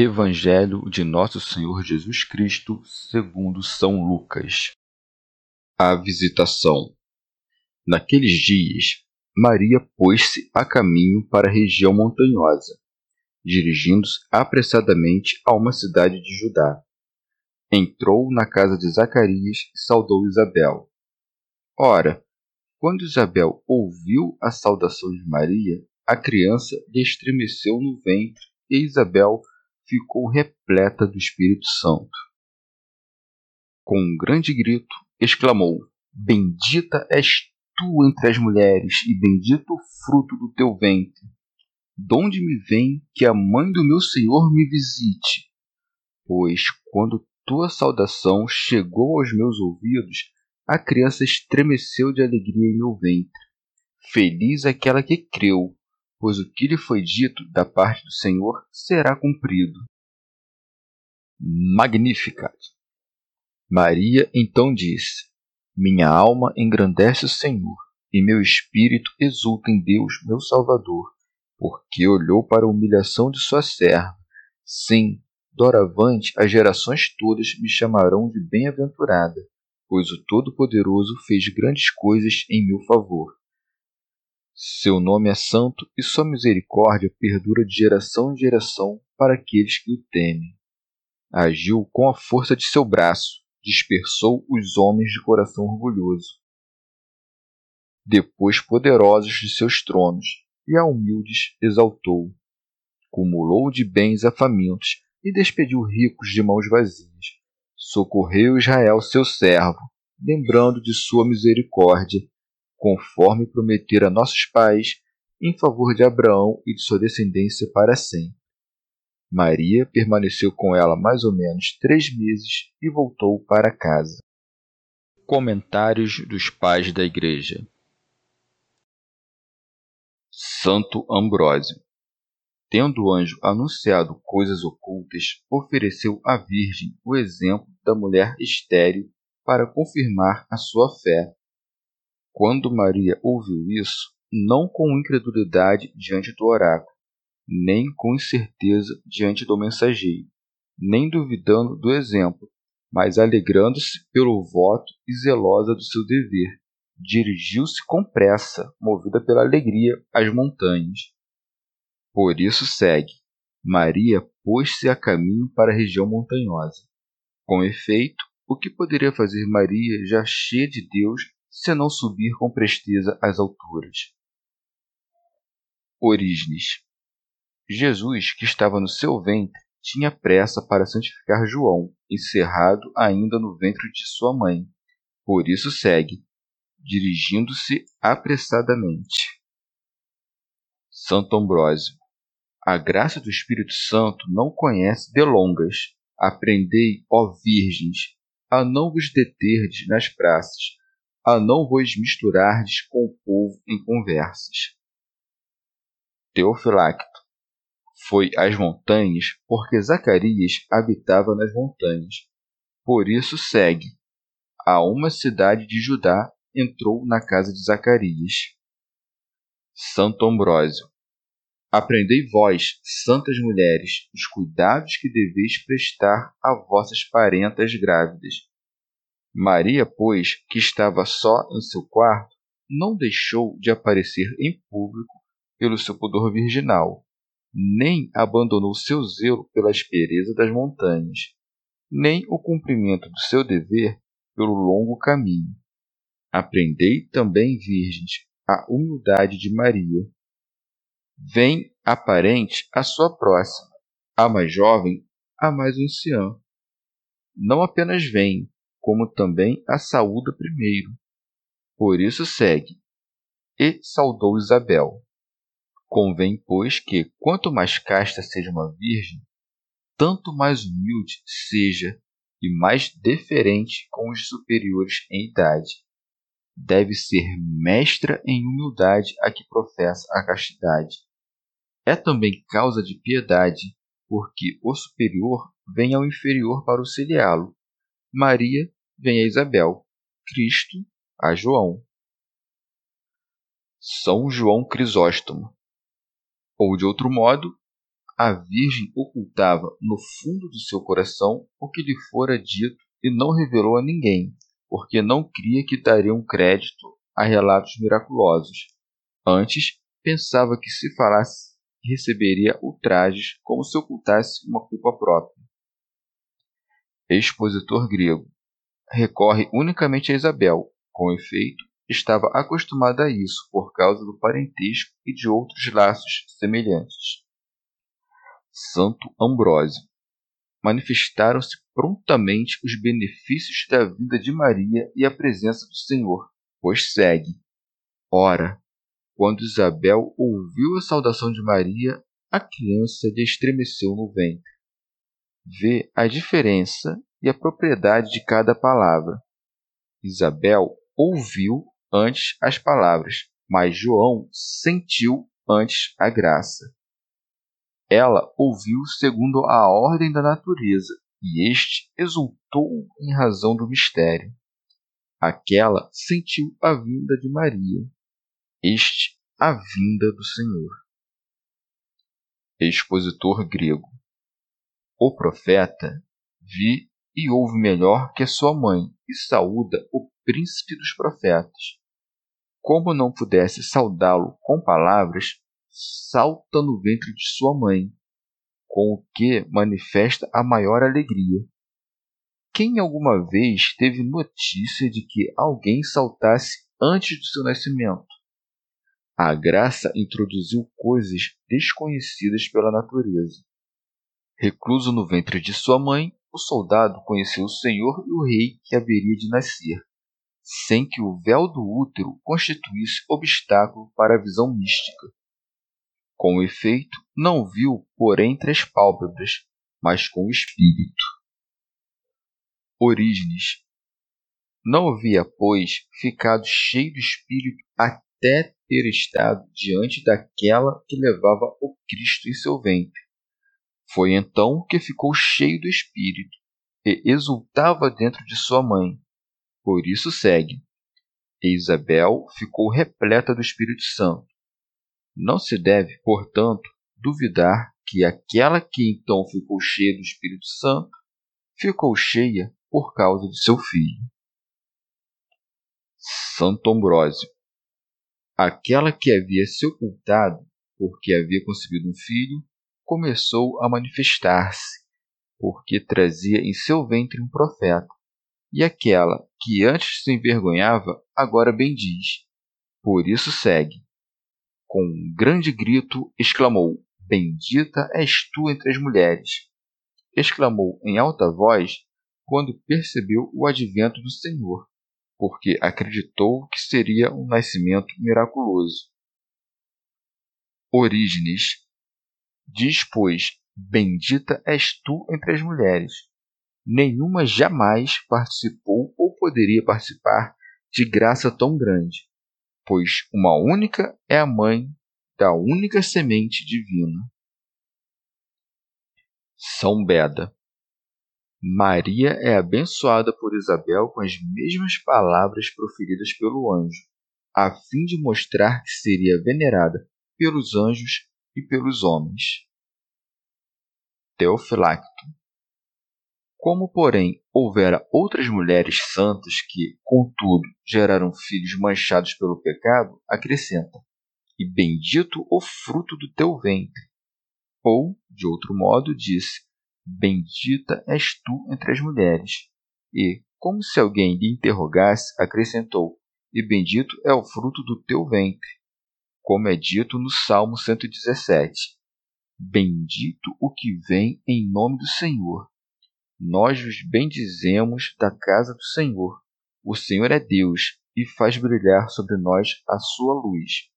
Evangelho de Nosso Senhor Jesus Cristo, segundo São Lucas. A visitação. Naqueles dias, Maria pôs-se a caminho para a região montanhosa, dirigindo-se apressadamente a uma cidade de Judá. Entrou na casa de Zacarias e saudou Isabel. Ora, quando Isabel ouviu a saudação de Maria, a criança lhe estremeceu no ventre e Isabel ficou repleta do Espírito Santo. Com um grande grito, exclamou: Bendita és tu entre as mulheres, e bendito o fruto do teu ventre. Donde me vem que a mãe do meu Senhor me visite? Pois, quando tua saudação chegou aos meus ouvidos, a criança estremeceu de alegria em meu ventre. Feliz aquela que creu, pois o que lhe foi dito da parte do Senhor será cumprido. Magnificat. Maria então disse: Minha alma engrandece o Senhor, e meu espírito exulta em Deus, meu Salvador, porque olhou para a humilhação de sua serva. Sim, doravante as gerações todas me chamarão de bem-aventurada, pois o Todo-Poderoso fez grandes coisas em meu favor. Seu nome é santo e sua misericórdia perdura de geração em geração para aqueles que o temem. Agiu com a força de seu braço, dispersou os homens de coração orgulhoso. Depois poderosos de seus tronos, e a humildes exaltou. Cumulou de bens a famintos e despediu ricos de mãos vazias. Socorreu Israel, seu servo, lembrando de sua misericórdia conforme prometera a nossos pais, em favor de Abraão e de sua descendência para sempre. Maria permaneceu com ela mais ou menos três meses e voltou para casa. Comentários dos Pais da Igreja Santo Ambrósio Tendo o anjo anunciado coisas ocultas, ofereceu à Virgem o exemplo da mulher estéril para confirmar a sua fé quando Maria ouviu isso, não com incredulidade diante do oráculo, nem com incerteza diante do mensageiro, nem duvidando do exemplo, mas alegrando-se pelo voto e zelosa do seu dever, dirigiu-se com pressa, movida pela alegria, às montanhas. Por isso segue. Maria pôs-se a caminho para a região montanhosa. Com efeito, o que poderia fazer Maria, já cheia de Deus, se não subir com presteza às alturas. Orígenes Jesus, que estava no seu ventre, tinha pressa para santificar João, encerrado ainda no ventre de sua mãe. Por isso segue, dirigindo-se apressadamente. Santo Ambrósio. A graça do Espírito Santo não conhece delongas. Aprendei, ó virgens, a não vos deterdes nas praças, a não vos misturardes com o povo em conversas. Teofilacto foi às montanhas porque Zacarias habitava nas montanhas. Por isso segue. A uma cidade de Judá entrou na casa de Zacarias. Santo Ambrósio. Aprendei vós, santas mulheres, os cuidados que deveis prestar a vossas parentas grávidas, Maria, pois, que estava só em seu quarto, não deixou de aparecer em público pelo seu pudor virginal. nem abandonou seu zelo pela aspereza das montanhas, nem o cumprimento do seu dever pelo longo caminho. Aprendei também, virgens, a humildade de Maria. Vem a parente a sua próxima, a mais jovem a mais anciã. Não apenas vem, como também a saúda primeiro. Por isso segue, e saudou Isabel. Convém, pois, que quanto mais casta seja uma virgem, tanto mais humilde seja e mais deferente com os superiores em idade. Deve ser mestra em humildade a que professa a castidade. É também causa de piedade, porque o superior vem ao inferior para auxiliá-lo. Maria vem a Isabel, Cristo a João. São João Crisóstomo. Ou de outro modo, a Virgem ocultava no fundo do seu coração o que lhe fora dito e não revelou a ninguém, porque não cria que dariam crédito a relatos miraculosos. Antes, pensava que se falasse receberia ultrajes como se ocultasse uma culpa própria. Expositor grego recorre unicamente a Isabel, com efeito, estava acostumada a isso por causa do parentesco e de outros laços semelhantes. Santo Ambrósio. Manifestaram-se prontamente os benefícios da vinda de Maria e a presença do Senhor, pois segue. Ora, quando Isabel ouviu a saudação de Maria, a criança lhe estremeceu no ventre. Vê a diferença e a propriedade de cada palavra. Isabel ouviu antes as palavras, mas João sentiu antes a graça. Ela ouviu segundo a ordem da natureza, e este exultou em razão do mistério. Aquela sentiu a vinda de Maria, este a vinda do Senhor. Expositor grego. O profeta vi e ouve melhor que a sua mãe e saúda o príncipe dos profetas. Como não pudesse saudá-lo com palavras, salta no ventre de sua mãe, com o que manifesta a maior alegria. Quem alguma vez teve notícia de que alguém saltasse antes do seu nascimento? A graça introduziu coisas desconhecidas pela natureza. Recluso no ventre de sua mãe, o soldado conheceu o Senhor e o rei que haveria de nascer, sem que o véu do útero constituísse obstáculo para a visão mística. Com efeito, não viu por entre as pálpebras, mas com o espírito. Orígenes. Não havia, pois, ficado cheio do espírito até ter estado diante daquela que levava o Cristo em seu ventre. Foi então que ficou cheio do espírito e exultava dentro de sua mãe. Por isso segue. E Isabel ficou repleta do Espírito Santo não se deve, portanto, duvidar que aquela que então ficou cheia do Espírito Santo ficou cheia por causa de seu filho. Santo Ambrósio. Aquela que havia se ocultado porque havia concebido um filho começou a manifestar-se, porque trazia em seu ventre um profeta. E aquela que antes se envergonhava, agora bendiz. Por isso segue com um grande grito, exclamou: Bendita és tu entre as mulheres! Exclamou em alta voz quando percebeu o advento do Senhor, porque acreditou que seria um nascimento miraculoso. Orígenes diz, pois, Bendita és tu entre as mulheres. Nenhuma jamais participou ou poderia participar de graça tão grande pois uma única é a mãe da única semente divina. São Beda Maria é abençoada por Isabel com as mesmas palavras proferidas pelo anjo, a fim de mostrar que seria venerada pelos anjos e pelos homens. Teofilacto como, porém, houvera outras mulheres santas que, contudo, geraram filhos manchados pelo pecado, acrescenta: E bendito o fruto do teu ventre. Ou, de outro modo, disse: Bendita és tu entre as mulheres. E, como se alguém lhe interrogasse, acrescentou: E bendito é o fruto do teu ventre. Como é dito no Salmo 117: Bendito o que vem em nome do Senhor. Nós vos bendizemos da casa do Senhor. O Senhor é Deus e faz brilhar sobre nós a sua luz.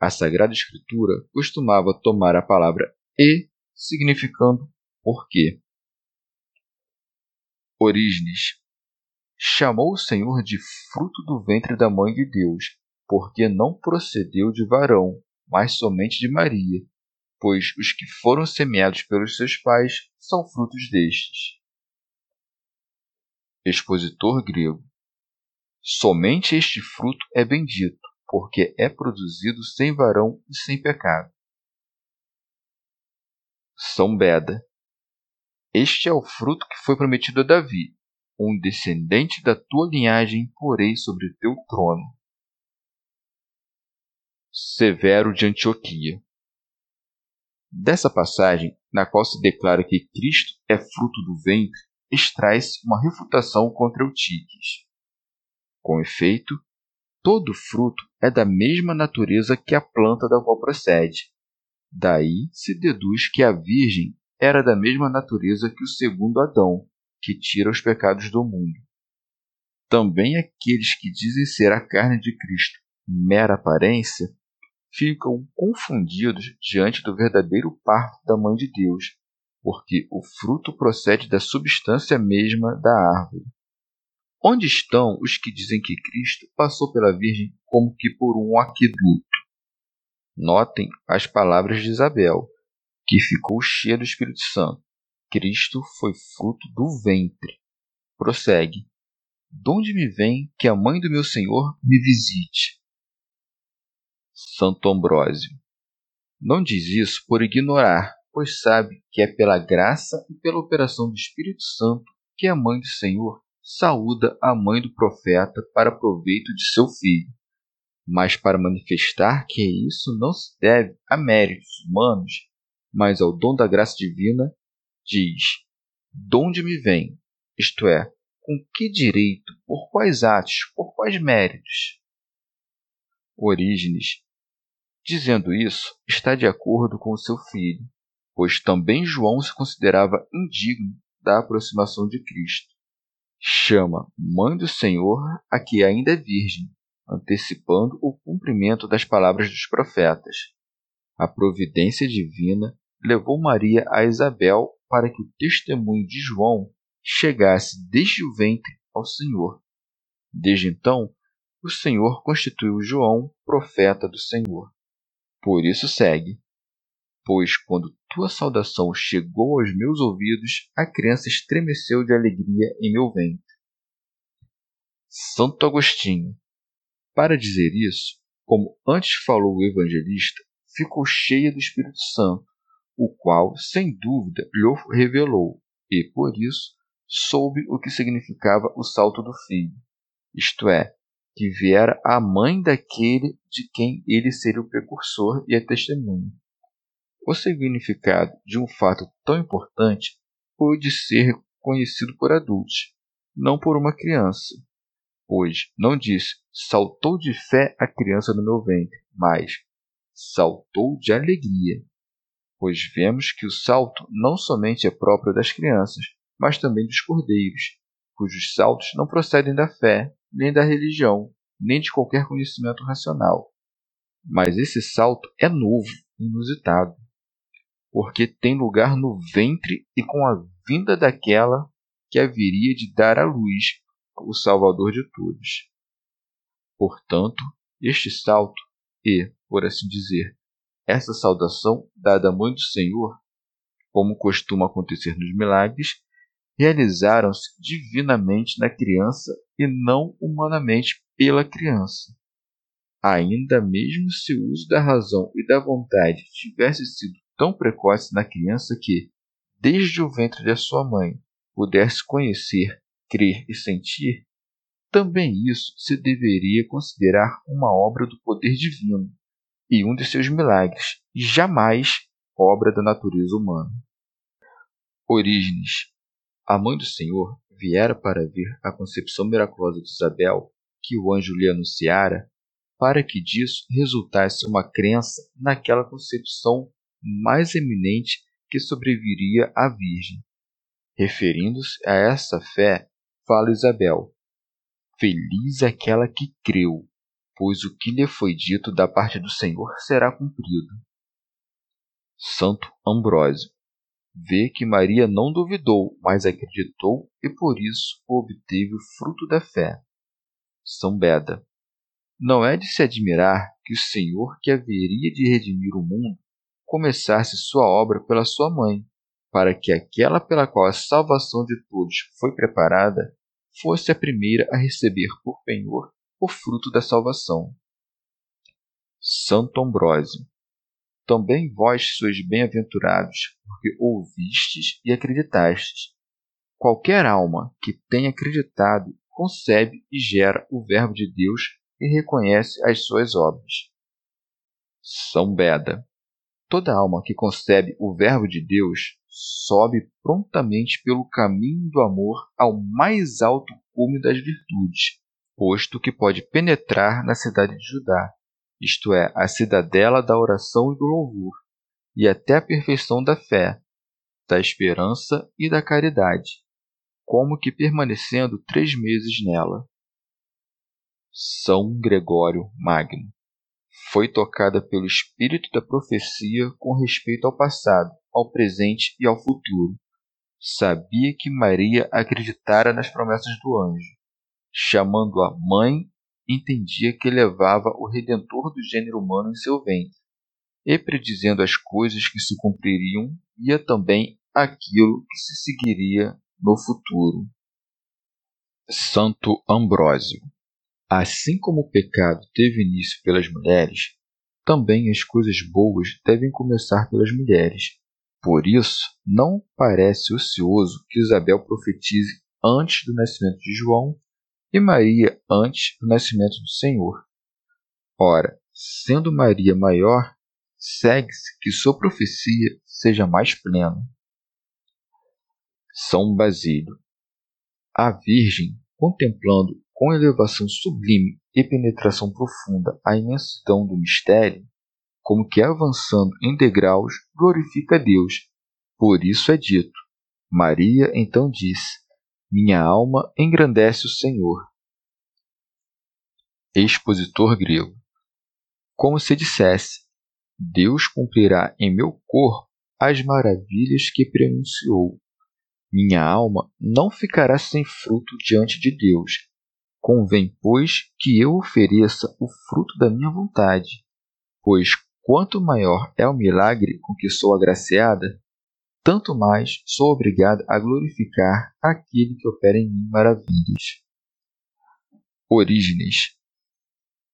A Sagrada Escritura costumava tomar a palavra e significando porquê. Orígenes chamou o Senhor de fruto do ventre da mãe de Deus, porque não procedeu de varão, mas somente de Maria, pois os que foram semeados pelos seus pais são frutos destes. Expositor grego. Somente este fruto é bendito, porque é produzido sem varão e sem pecado. São Beda. Este é o fruto que foi prometido a Davi. Um descendente da tua linhagem porei sobre teu trono. Severo de Antioquia. Dessa passagem, na qual se declara que Cristo é fruto do ventre, extrai-se uma refutação contra Eutiques. Com efeito, todo fruto é da mesma natureza que a planta da qual procede. Daí se deduz que a Virgem era da mesma natureza que o segundo Adão, que tira os pecados do mundo. Também aqueles que dizem ser a carne de Cristo mera aparência ficam confundidos diante do verdadeiro parto da Mãe de Deus, porque o fruto procede da substância mesma da árvore. Onde estão os que dizem que Cristo passou pela Virgem como que por um aqueduto? Notem as palavras de Isabel, que ficou cheia do Espírito Santo. Cristo foi fruto do ventre. Prossegue. De onde me vem que a mãe do meu Senhor me visite? Santo Ambrósio. Não diz isso por ignorar, pois sabe que é pela graça e pela operação do Espírito Santo que a mãe do Senhor saúda a mãe do profeta para proveito de seu filho, mas para manifestar que isso não se deve a méritos humanos, mas ao dom da graça divina, diz: Donde me vem? Isto é, com que direito, por quais atos, por quais méritos? Orígenes, dizendo isso, está de acordo com o seu filho, pois também João se considerava indigno da aproximação de Cristo chama Mãe do Senhor a que ainda é virgem, antecipando o cumprimento das palavras dos profetas. A providência divina levou Maria a Isabel para que o testemunho de João chegasse desde o ventre ao Senhor. Desde então, o Senhor constituiu João profeta do Senhor. Por isso segue: Pois quando tua saudação chegou aos meus ouvidos, a criança estremeceu de alegria em meu ventre. Santo Agostinho. Para dizer isso, como antes falou o evangelista, ficou cheia do Espírito Santo, o qual, sem dúvida, lhe revelou, e, por isso, soube o que significava o salto do filho, isto é, que viera a mãe daquele de quem ele seria o precursor e a testemunha. O significado de um fato tão importante pôde ser conhecido por adultos, não por uma criança, pois não diz saltou de fé a criança no meu ventre, mas saltou de alegria, pois vemos que o salto não somente é próprio das crianças, mas também dos cordeiros, cujos saltos não procedem da fé, nem da religião, nem de qualquer conhecimento racional. Mas esse salto é novo, inusitado porque tem lugar no ventre e com a vinda daquela que haveria de dar à luz o Salvador de todos. Portanto, este salto e, por assim dizer, essa saudação dada mãe do Senhor, como costuma acontecer nos milagres, realizaram-se divinamente na criança e não humanamente pela criança. Ainda mesmo se o uso da razão e da vontade tivesse sido tão precoce na criança que, desde o ventre de sua mãe, pudesse conhecer, crer e sentir, também isso se deveria considerar uma obra do poder divino e um de seus milagres, e jamais obra da natureza humana. Orígenes, a mãe do Senhor, viera para ver a concepção miraculosa de Isabel, que o anjo lhe anunciara, para que disso resultasse uma crença naquela concepção mais eminente que sobreviria à Virgem. Referindo-se a essa fé, fala Isabel: Feliz aquela que creu, pois o que lhe foi dito da parte do Senhor será cumprido. Santo Ambrósio vê que Maria não duvidou, mas acreditou e por isso obteve o fruto da fé. São Beda. Não é de se admirar que o Senhor, que haveria de redimir o mundo, começasse sua obra pela sua mãe, para que aquela pela qual a salvação de todos foi preparada fosse a primeira a receber por penhor o fruto da salvação. Santo Ambrósio. Também vós sois bem-aventurados, porque ouvistes e acreditastes. Qualquer alma que tenha acreditado concebe e gera o Verbo de Deus e reconhece as suas obras. São Beda. Toda alma que concebe o Verbo de Deus sobe prontamente pelo caminho do amor ao mais alto cume das virtudes, posto que pode penetrar na cidade de Judá, isto é, a cidadela da oração e do louvor, e até a perfeição da fé, da esperança e da caridade, como que permanecendo três meses nela. São Gregório Magno foi tocada pelo espírito da profecia com respeito ao passado, ao presente e ao futuro. Sabia que Maria acreditara nas promessas do anjo. Chamando-a mãe, entendia que levava o redentor do gênero humano em seu ventre. E predizendo as coisas que se cumpririam, via também aquilo que se seguiria no futuro. Santo Ambrósio Assim como o pecado teve início pelas mulheres, também as coisas boas devem começar pelas mulheres. Por isso, não parece ocioso que Isabel profetize antes do nascimento de João e Maria antes do nascimento do Senhor. Ora, sendo Maria maior, segue-se que sua profecia seja mais plena. São Basílio. A Virgem, contemplando com elevação sublime e penetração profunda a imensidão do mistério, como que avançando em degraus, glorifica a Deus. Por isso é dito: Maria então disse: Minha alma engrandece o Senhor. Expositor grego. Como se dissesse: Deus cumprirá em meu corpo as maravilhas que pronunciou. Minha alma não ficará sem fruto diante de Deus, Convém, pois, que eu ofereça o fruto da minha vontade, pois quanto maior é o milagre com que sou agraciada, tanto mais sou obrigada a glorificar aquele que opera em mim maravilhas. Orígenes.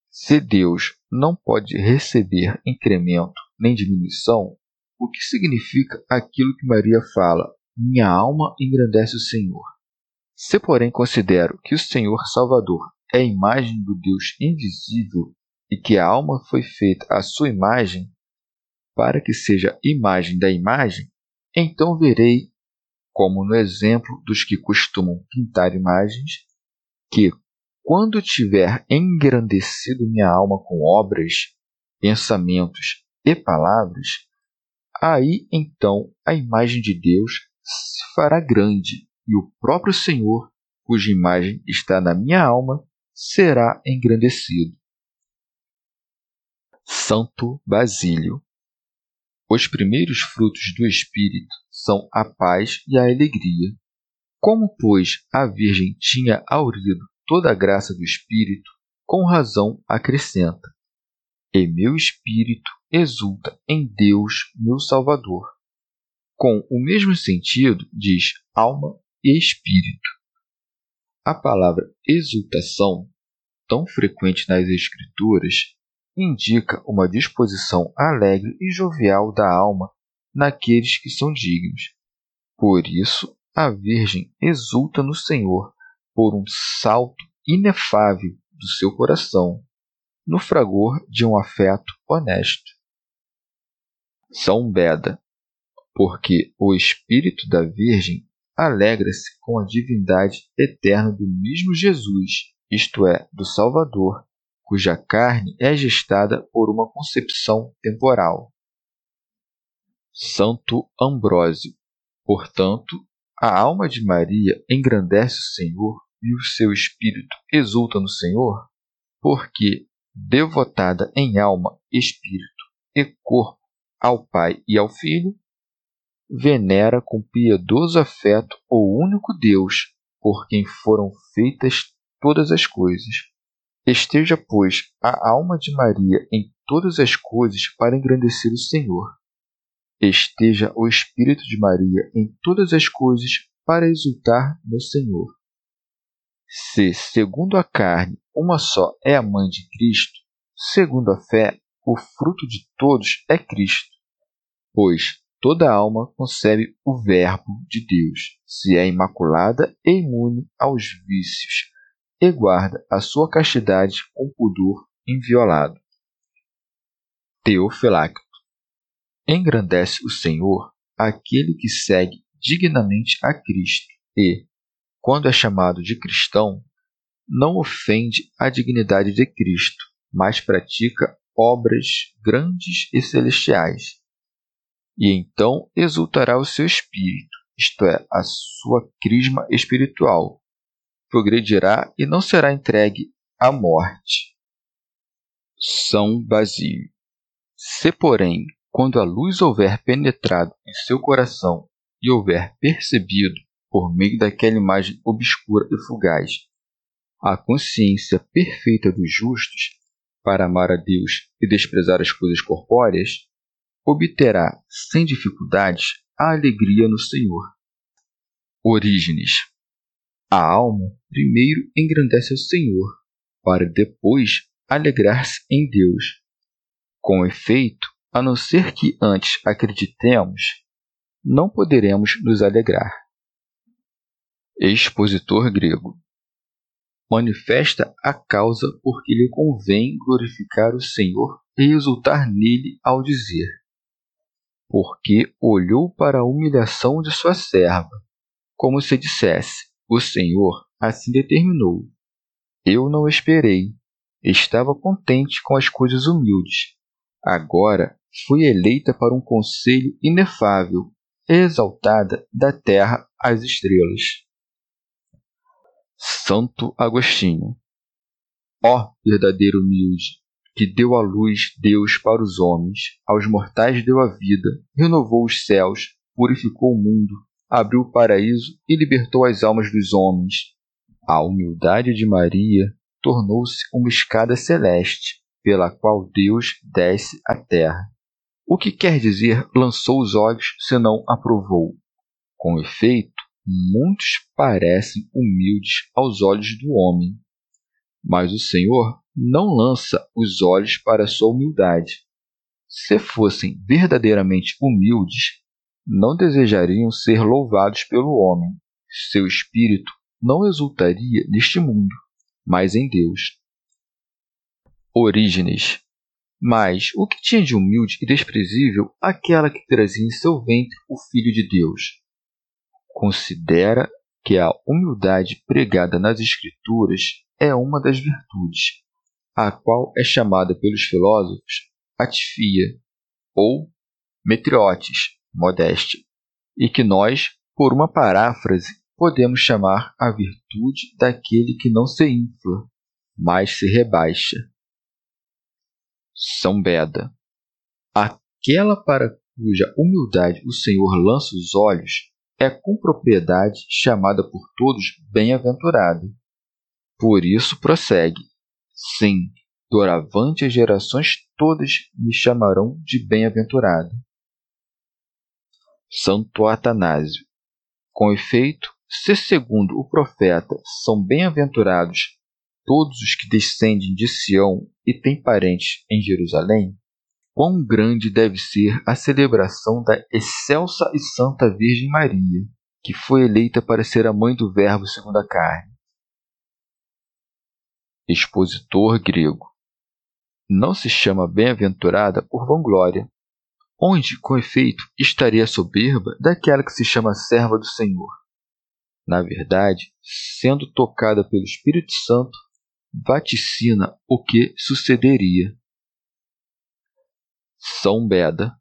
Se Deus não pode receber incremento nem diminuição, o que significa aquilo que Maria fala? Minha alma engrandece o Senhor. Se, porém, considero que o Senhor Salvador é a imagem do Deus invisível e que a alma foi feita à sua imagem, para que seja imagem da imagem, então verei, como no exemplo dos que costumam pintar imagens, que, quando tiver engrandecido minha alma com obras, pensamentos e palavras, aí então a imagem de Deus se fará grande e o próprio Senhor, cuja imagem está na minha alma, será engrandecido. Santo Basílio Os primeiros frutos do Espírito são a paz e a alegria. Como, pois, a Virgem tinha aurido toda a graça do Espírito, com razão acrescenta: E meu espírito exulta em Deus, meu Salvador. Com o mesmo sentido, diz alma e espírito. A palavra exultação, tão frequente nas Escrituras, indica uma disposição alegre e jovial da alma naqueles que são dignos. Por isso, a Virgem exulta no Senhor por um salto inefável do seu coração, no fragor de um afeto honesto. São Beda porque o espírito da Virgem alegra-se com a divindade eterna do mesmo Jesus, isto é, do Salvador, cuja carne é gestada por uma concepção temporal. Santo Ambrósio. Portanto, a alma de Maria engrandece o Senhor e o seu espírito exulta no Senhor, porque, devotada em alma, espírito e corpo ao Pai e ao Filho, venera com piedoso afeto o único Deus, por quem foram feitas todas as coisas. Esteja, pois, a alma de Maria em todas as coisas para engrandecer o Senhor. Esteja o Espírito de Maria em todas as coisas para exultar no Senhor. Se, segundo a carne, uma só é a mãe de Cristo, segundo a fé, o fruto de todos é Cristo. Pois toda alma concebe o Verbo de Deus, se é imaculada e imune aos vícios, e guarda a sua castidade com pudor inviolado. Teofilacto. Engrandece o Senhor aquele que segue dignamente a Cristo e, quando é chamado de cristão, não ofende a dignidade de Cristo, mas pratica obras grandes e celestiais. E então exultará o seu espírito, isto é, a sua crisma espiritual. Progredirá e não será entregue à morte. São Basílio. Se, porém, quando a luz houver penetrado em seu coração e houver percebido por meio daquela imagem obscura e fugaz. A consciência perfeita dos justos, para amar a Deus e desprezar as coisas corpóreas, obterá, sem dificuldades, a alegria no Senhor. Orígenes. A alma primeiro engrandece o Senhor, para depois alegrar-se em Deus. Com efeito, a não ser que antes acreditemos, não poderemos nos alegrar expositor grego. Manifesta a causa por que lhe convém glorificar o Senhor e exultar nele ao dizer: Porque olhou para a humilhação de sua serva, como se dissesse: O Senhor assim determinou. Eu não esperei, estava contente com as coisas humildes. Agora fui eleita para um conselho inefável, exaltada da terra às estrelas. Santo Agostinho. Ó verdadeiro humilde, que deu a luz Deus para os homens, aos mortais deu a vida, renovou os céus, purificou o mundo, abriu o paraíso e libertou as almas dos homens. A humildade de Maria tornou-se uma escada celeste, pela qual Deus desce à terra. O que quer dizer lançou os olhos, senão aprovou? Com efeito, muitos parecem humildes aos olhos do homem, mas o Senhor não lança os olhos para a sua humildade. Se fossem verdadeiramente humildes, não desejariam ser louvados pelo homem. Seu espírito não exultaria neste mundo, mas em Deus. Orígenes. Mas o que tinha de humilde e desprezível aquela que trazia em seu ventre o Filho de Deus? considera que a humildade pregada nas Escrituras é uma das virtudes, a qual é chamada pelos filósofos atifia ou metriotes, modéstia, e que nós, por uma paráfrase, podemos chamar a virtude daquele que não se infla, mas se rebaixa. São Beda. Aquela para cuja humildade o Senhor lança os olhos é com propriedade chamada por todos bem-aventurada. Por isso prossegue: Sim, doravante as gerações todas me chamarão de bem-aventurado. Santo Atanásio. Com efeito, se segundo o profeta são bem-aventurados todos os que descendem de Sião e têm parentes em Jerusalém, quão grande deve ser a celebração da excelsa e santa Virgem Maria, que foi eleita para ser a mãe do Verbo segundo a carne. Expositor grego. Não se chama bem-aventurada por vanglória. Onde, com efeito, estaria a soberba daquela que se chama serva do Senhor? Na verdade, sendo tocada pelo Espírito Santo, vaticina o que sucederia. São Beda.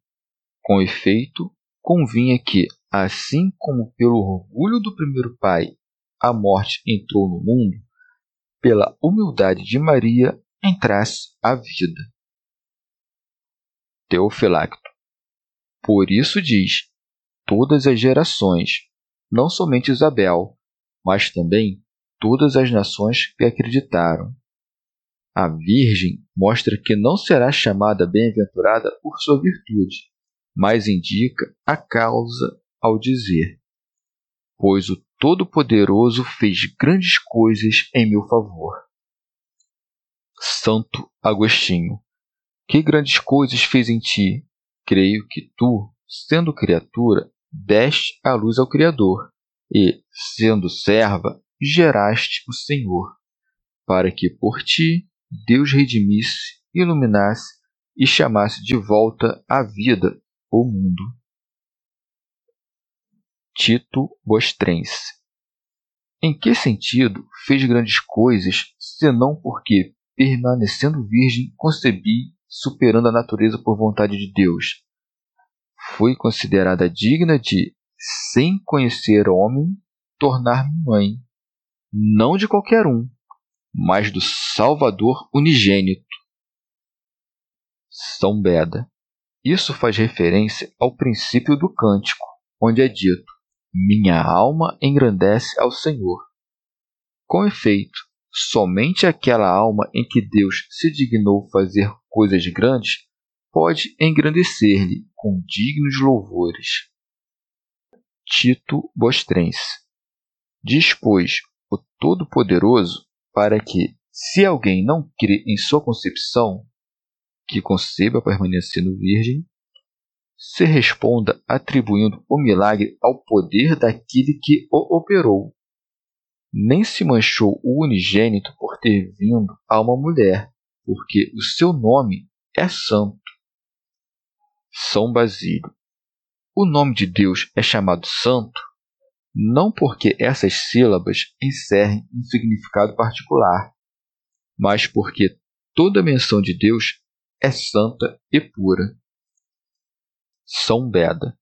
Com efeito, convinha que, assim como pelo orgulho do primeiro pai a morte entrou no mundo, pela humildade de Maria entrasse a vida. Teofilacto. Por isso diz: todas as gerações, não somente Isabel, mas também todas as nações que acreditaram. A Virgem mostra que não será chamada bem-aventurada por sua virtude, mas indica a causa ao dizer: Pois o Todo-Poderoso fez grandes coisas em meu favor. Santo Agostinho, que grandes coisas fez em ti? Creio que tu, sendo criatura, deste a luz ao Criador, e, sendo serva, geraste o Senhor, para que por ti Deus redimisse, iluminasse e chamasse de volta à vida o mundo. Tito Bostrense Em que sentido fez grandes coisas, senão porque, permanecendo virgem, concebi, superando a natureza por vontade de Deus? Foi considerada digna de, sem conhecer homem, tornar-me mãe, não de qualquer um, mas do Salvador unigênito. São Beda. Isso faz referência ao princípio do cântico, onde é dito: Minha alma engrandece ao Senhor. Com efeito, somente aquela alma em que Deus se dignou fazer coisas grandes pode engrandecer-lhe com dignos louvores. Tito Bostrense Diz, pois, o Todo-Poderoso para que, se alguém não crê em sua concepção, que conceba permanecendo virgem, se responda atribuindo o milagre ao poder daquele que o operou. Nem se manchou o unigênito por ter vindo a uma mulher, porque o seu nome é santo. São Basílio. O nome de Deus é chamado santo não porque essas sílabas encerrem um significado particular, mas porque toda menção de Deus é santa e pura. São Beda,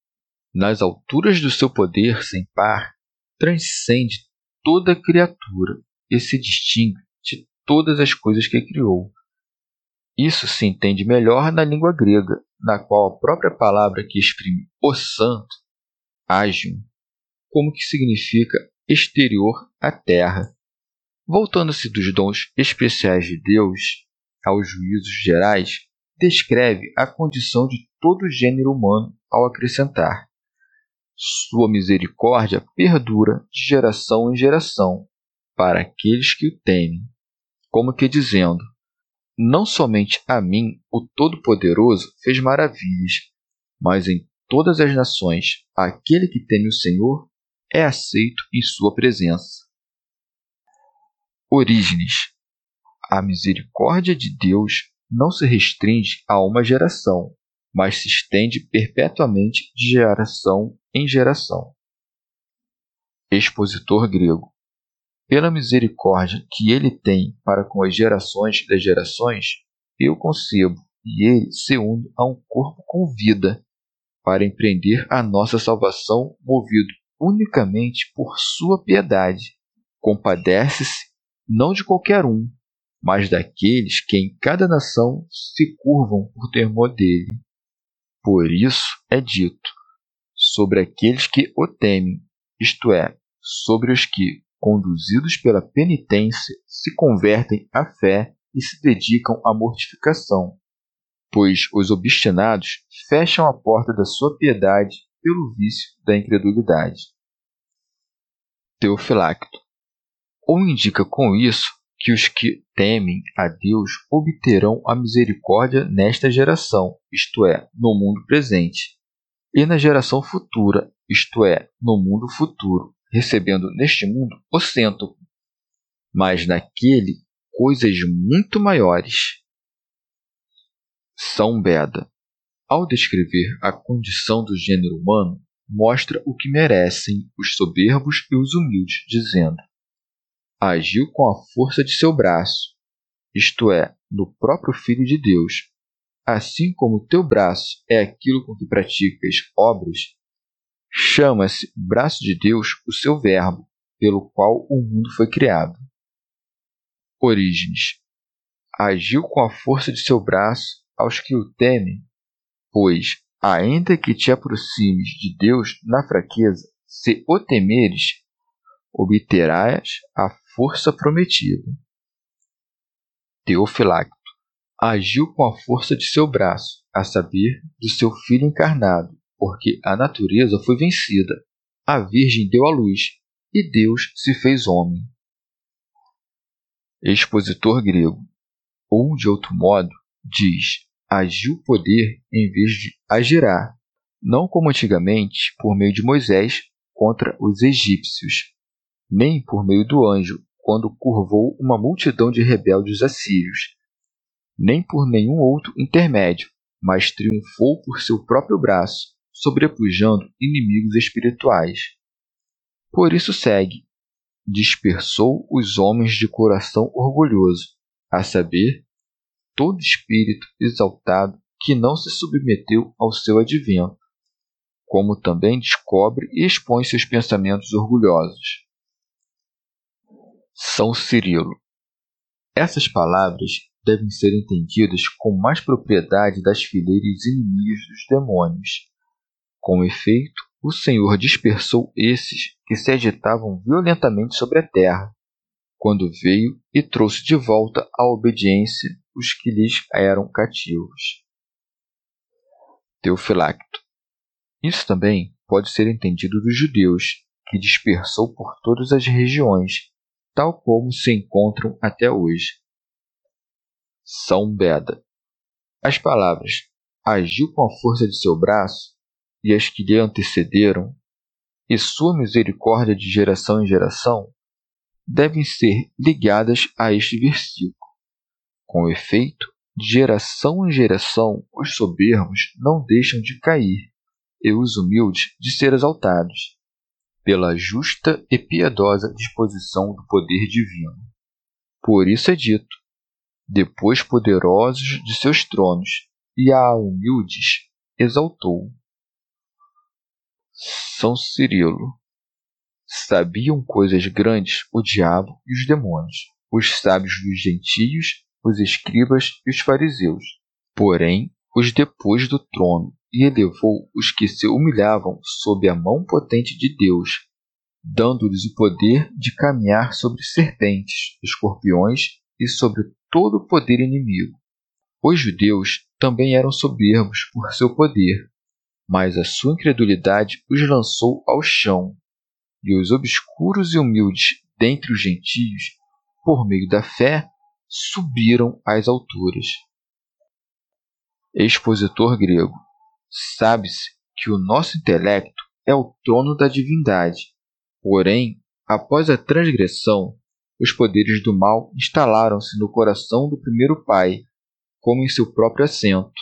nas alturas do seu poder sem par, transcende toda criatura e se distingue de todas as coisas que criou. Isso se entende melhor na língua grega, na qual a própria palavra que exprime o santo, agium, como que significa exterior à terra. Voltando-se dos dons especiais de Deus aos juízos gerais, descreve a condição de todo gênero humano ao acrescentar: Sua misericórdia perdura de geração em geração para aqueles que o temem, como que dizendo: Não somente a mim o Todo-Poderoso fez maravilhas, mas em todas as nações aquele que teme o Senhor é aceito em sua presença. Orígenes. A misericórdia de Deus não se restringe a uma geração, mas se estende perpetuamente de geração em geração. Expositor grego. Pela misericórdia que ele tem para com as gerações das gerações, eu concebo e ele se une a um corpo com vida, para empreender a nossa salvação movido unicamente por sua piedade. Compadece-se não de qualquer um, mas daqueles que em cada nação se curvam por temor dele. Por isso é dito: sobre aqueles que o temem, isto é, sobre os que, conduzidos pela penitência, se convertem à fé e se dedicam à mortificação, pois os obstinados fecham a porta da sua piedade pelo vício da incredulidade. Teofilacto. Ou indica com isso que os que temem a Deus obterão a misericórdia nesta geração, isto é, no mundo presente, e na geração futura, isto é, no mundo futuro, recebendo neste mundo o cêntuplo, mas naquele coisas muito maiores. São Beda. ao descrever a condição do gênero humano, mostra o que merecem os soberbos e os humildes, dizendo: Agiu com a força de seu braço, isto é, no próprio Filho de Deus. Assim como o teu braço é aquilo com que praticas obras, chama-se braço de Deus o seu Verbo, pelo qual o mundo foi criado. Orígenes agiu com a força de seu braço aos que o temem Pois, ainda que te aproximes de Deus na fraqueza, se o temeres, obterás a força prometida. Teofilacto agiu com a força de seu braço, a saber, do seu filho encarnado, porque a natureza foi vencida, a Virgem deu a luz, e Deus se fez homem. Expositor grego, ou de outro modo, diz: agiu poder em vez de agirá, não como antigamente por meio de Moisés contra os egípcios, nem por meio do anjo quando curvou uma multidão de rebeldes assírios, nem por nenhum outro intermédio, mas triunfou por seu próprio braço, sobrepujando inimigos espirituais. Por isso segue: dispersou os homens de coração orgulhoso, a saber, todo espírito exaltado que não se submeteu ao seu advento, como também descobre e expõe seus pensamentos orgulhosos. São Cirilo. Essas palavras devem ser entendidas com mais propriedade das fileiras inimigas dos demônios. Com efeito, o Senhor dispersou esses que se agitavam violentamente sobre a terra, quando veio e trouxe de volta à obediência os que lhes eram cativos. Teofilacto. Isso também pode ser entendido dos judeus, que dispersou por todas as regiões, tal como se encontram até hoje. São Beda. As palavras agiu com a força de seu braço e as que lhe antecederam, e sua misericórdia de geração em geração, devem ser ligadas a este versículo. Com efeito, de geração em geração, os soberbos não deixam de cair, e os humildes de ser exaltados, pela justa e piedosa disposição do poder divino. Por isso é dito: depois poderosos de seus tronos, e a humildes exaltou. São Cirilo. Sabiam coisas grandes o diabo e os demônios, os sábios dos gentios os escribas e os fariseus. Porém, os depôs do trono e elevou os que se humilhavam sob a mão potente de Deus, dando-lhes o poder de caminhar sobre serpentes, escorpiões e sobre todo o poder inimigo. Os judeus também eram soberbos por seu poder, mas a sua incredulidade os lançou ao chão, e os obscuros e humildes dentre os gentios, por meio da fé, subiram às alturas. Expositor grego. Sabe-se que o nosso intelecto é o trono da divindade. Porém, após a transgressão, os poderes do mal instalaram-se no coração do primeiro pai, como em seu próprio assento.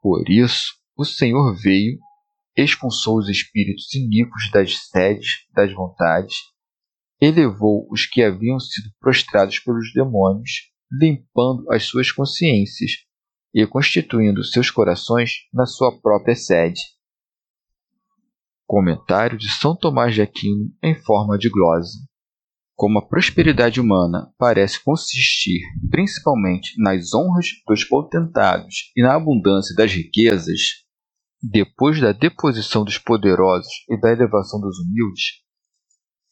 Por isso, o Senhor veio, expulsou os espíritos iníquos das sedes das vontades elevou os que haviam sido prostrados pelos demônios, limpando as suas consciências e constituindo seus corações na sua própria sede. Comentário de São Tomás de Aquino em forma de glosa. Como a prosperidade humana parece consistir principalmente nas honras dos potentados e na abundância das riquezas, depois da deposição dos poderosos e da elevação dos humildes,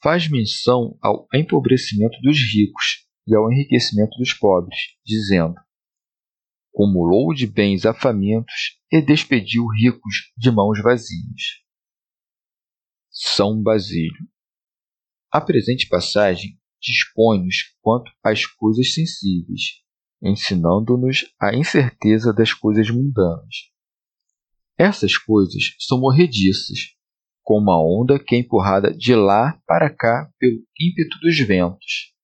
faz menção ao empobrecimento dos ricos e ao enriquecimento dos pobres, dizendo: Cumulou de bens a famintos e despediu ricos de mãos vazias. São Basílio. A presente passagem dispõe-nos quanto às coisas sensíveis, ensinando-nos a incerteza das coisas mundanas. Essas coisas são morrediças, como a onda que é empurrada de lá para cá pelo ímpeto dos ventos.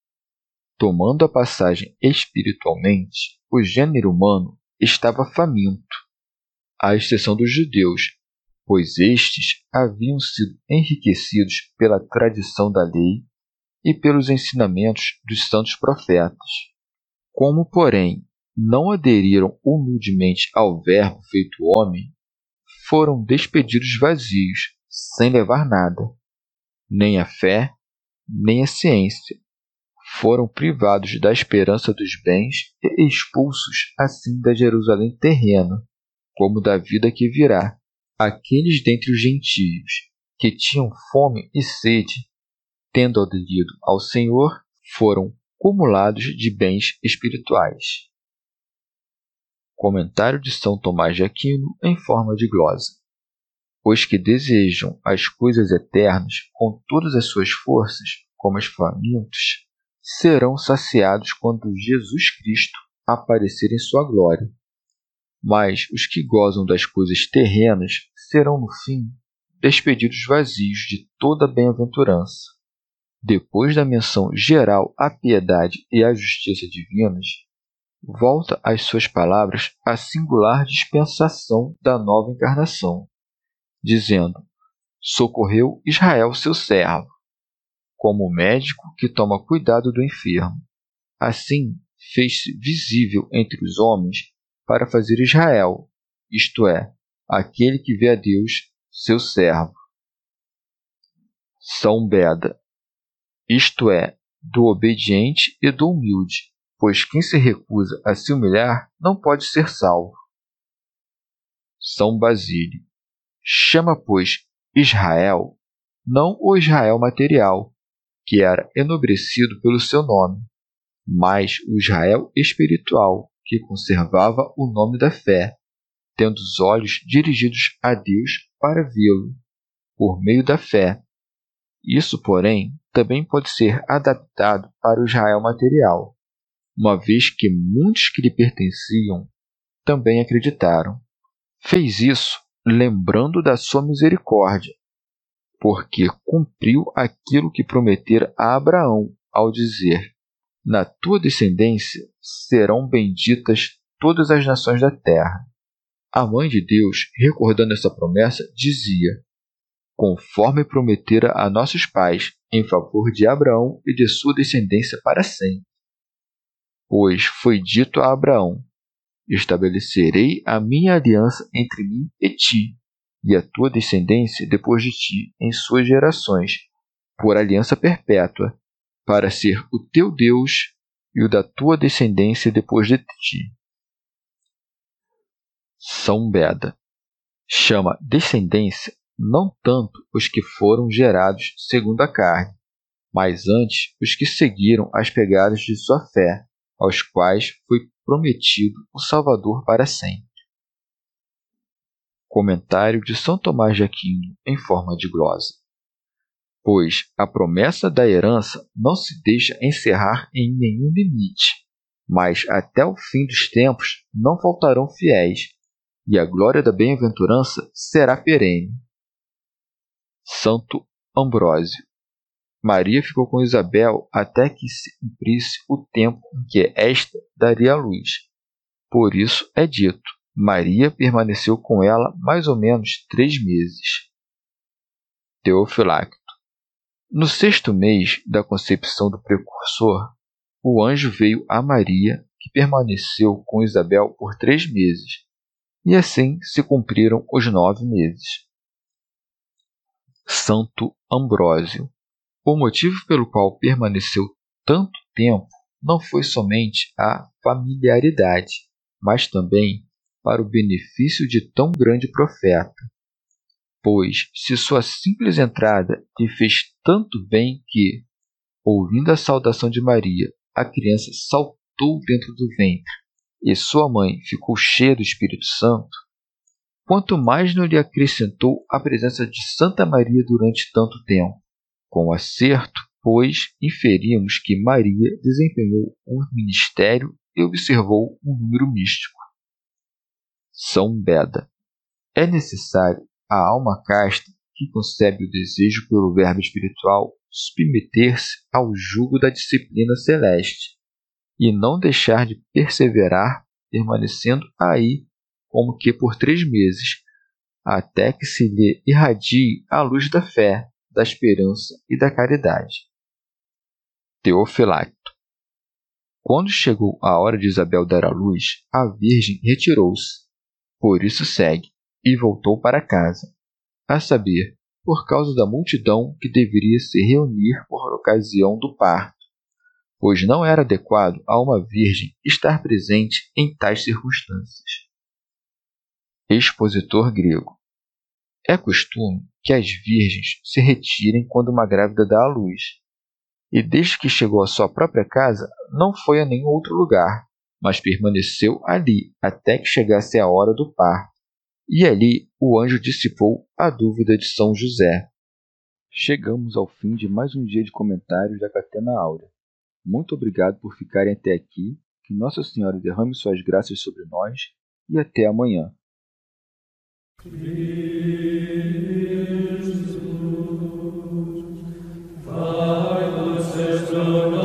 Tomando a passagem espiritualmente, o gênero humano estava faminto. à exceção dos judeus, pois estes haviam sido enriquecidos pela tradição da lei e pelos ensinamentos dos santos profetas. Como, porém, não aderiram humildemente ao Verbo feito homem, foram despedidos vazios, sem levar nada, nem a fé, nem a ciência. Foram privados da esperança dos bens e expulsos assim da Jerusalém terrena, como da vida que virá. Aqueles dentre os gentios que tinham fome e sede, tendo aderido ao Senhor, foram cumulados de bens espirituais. Comentário de São Tomás de Aquino em forma de glosa. Os que desejam as coisas eternas com todas as suas forças, como os famintos, serão saciados quando Jesus Cristo aparecer em sua glória. Mas os que gozam das coisas terrenas serão, no fim, despedidos vazios de toda bem-aventurança. Depois da menção geral à piedade e à justiça divinas, volta às suas palavras a singular dispensação da nova encarnação, dizendo: Socorreu Israel, seu servo, como médico que toma cuidado do enfermo. Assim, fez-se visível entre os homens para fazer Israel, isto é, aquele que vê a Deus, seu servo. São Beda, isto é, do obediente e do humilde, pois quem se recusa a se humilhar não pode ser salvo. São Basílio. Chama, pois, Israel, não o Israel material, que era enobrecido pelo seu nome, mas o Israel espiritual, que conservava o nome da fé, tendo os olhos dirigidos a Deus para vê-lo, por meio da fé. Isso, porém, também pode ser adaptado para o Israel material, uma vez que muitos que lhe pertenciam também acreditaram. Fez isso lembrando da sua misericórdia, porque cumpriu aquilo que prometera a Abraão ao dizer: Na tua descendência serão benditas todas as nações da terra. A mãe de Deus, recordando essa promessa, dizia: Conforme prometera a nossos pais, em favor de Abraão e de sua descendência para sempre. Pois foi dito a Abraão: Estabelecerei a minha aliança entre mim e ti, e a tua descendência depois de ti, em suas gerações, por aliança perpétua, para ser o teu Deus e o da tua descendência depois de ti. São Beda chama descendência não tanto os que foram gerados segundo a carne, mas antes os que seguiram as pegadas de sua fé, aos quais foi prometido o Salvador para sempre. Comentário de São Tomás de Aquino em forma de glosa. Pois a promessa da herança não se deixa encerrar em nenhum limite, mas até o fim dos tempos não faltarão fiéis, e a glória da bem-aventurança será perene. Santo Ambrósio Maria ficou com Isabel até que se cumprisse o tempo em que esta daria a luz. Por isso é dito: Maria permaneceu com ela mais ou menos três meses. Teofilacto. No sexto mês da concepção do precursor, o anjo veio a Maria, que permaneceu com Isabel por três meses, e assim se cumpriram os nove meses. Santo Ambrósio o motivo pelo qual permaneceu tanto tempo não foi somente a familiaridade, mas também para o benefício de tão grande profeta. Pois, se sua simples entrada lhe fez tanto bem que, ouvindo a saudação de Maria, a criança saltou dentro do ventre e sua mãe ficou cheia do Espírito Santo, quanto mais não lhe acrescentou a presença de Santa Maria durante tanto tempo. Com acerto, pois, inferimos que Maria desempenhou um ministério e observou um número místico. São Beda. É necessário a alma casta que concebe o desejo pelo verbo espiritual submeter-se ao jugo da disciplina celeste e não deixar de perseverar permanecendo aí como que por três meses, até que se lhe irradie a luz da fé, da esperança e da caridade. Teofilacto. Quando chegou a hora de Isabel dar à luz, a Virgem retirou-se. Por isso segue, e voltou para casa, a saber, por causa da multidão que deveria se reunir por ocasião do parto, pois não era adequado a uma virgem estar presente em tais circunstâncias. Expositor grego. É costume que as virgens se retirem quando uma grávida dá à luz, e desde que chegou à sua própria casa, não foi a nenhum outro lugar, mas permaneceu ali até que chegasse a hora do parto. E ali o anjo dissipou a dúvida de São José. Chegamos ao fim de mais um dia de comentários da Catena Áurea. Muito obrigado por ficarem até aqui. Que Nossa Senhora derrame suas graças sobre nós e até amanhã. Vai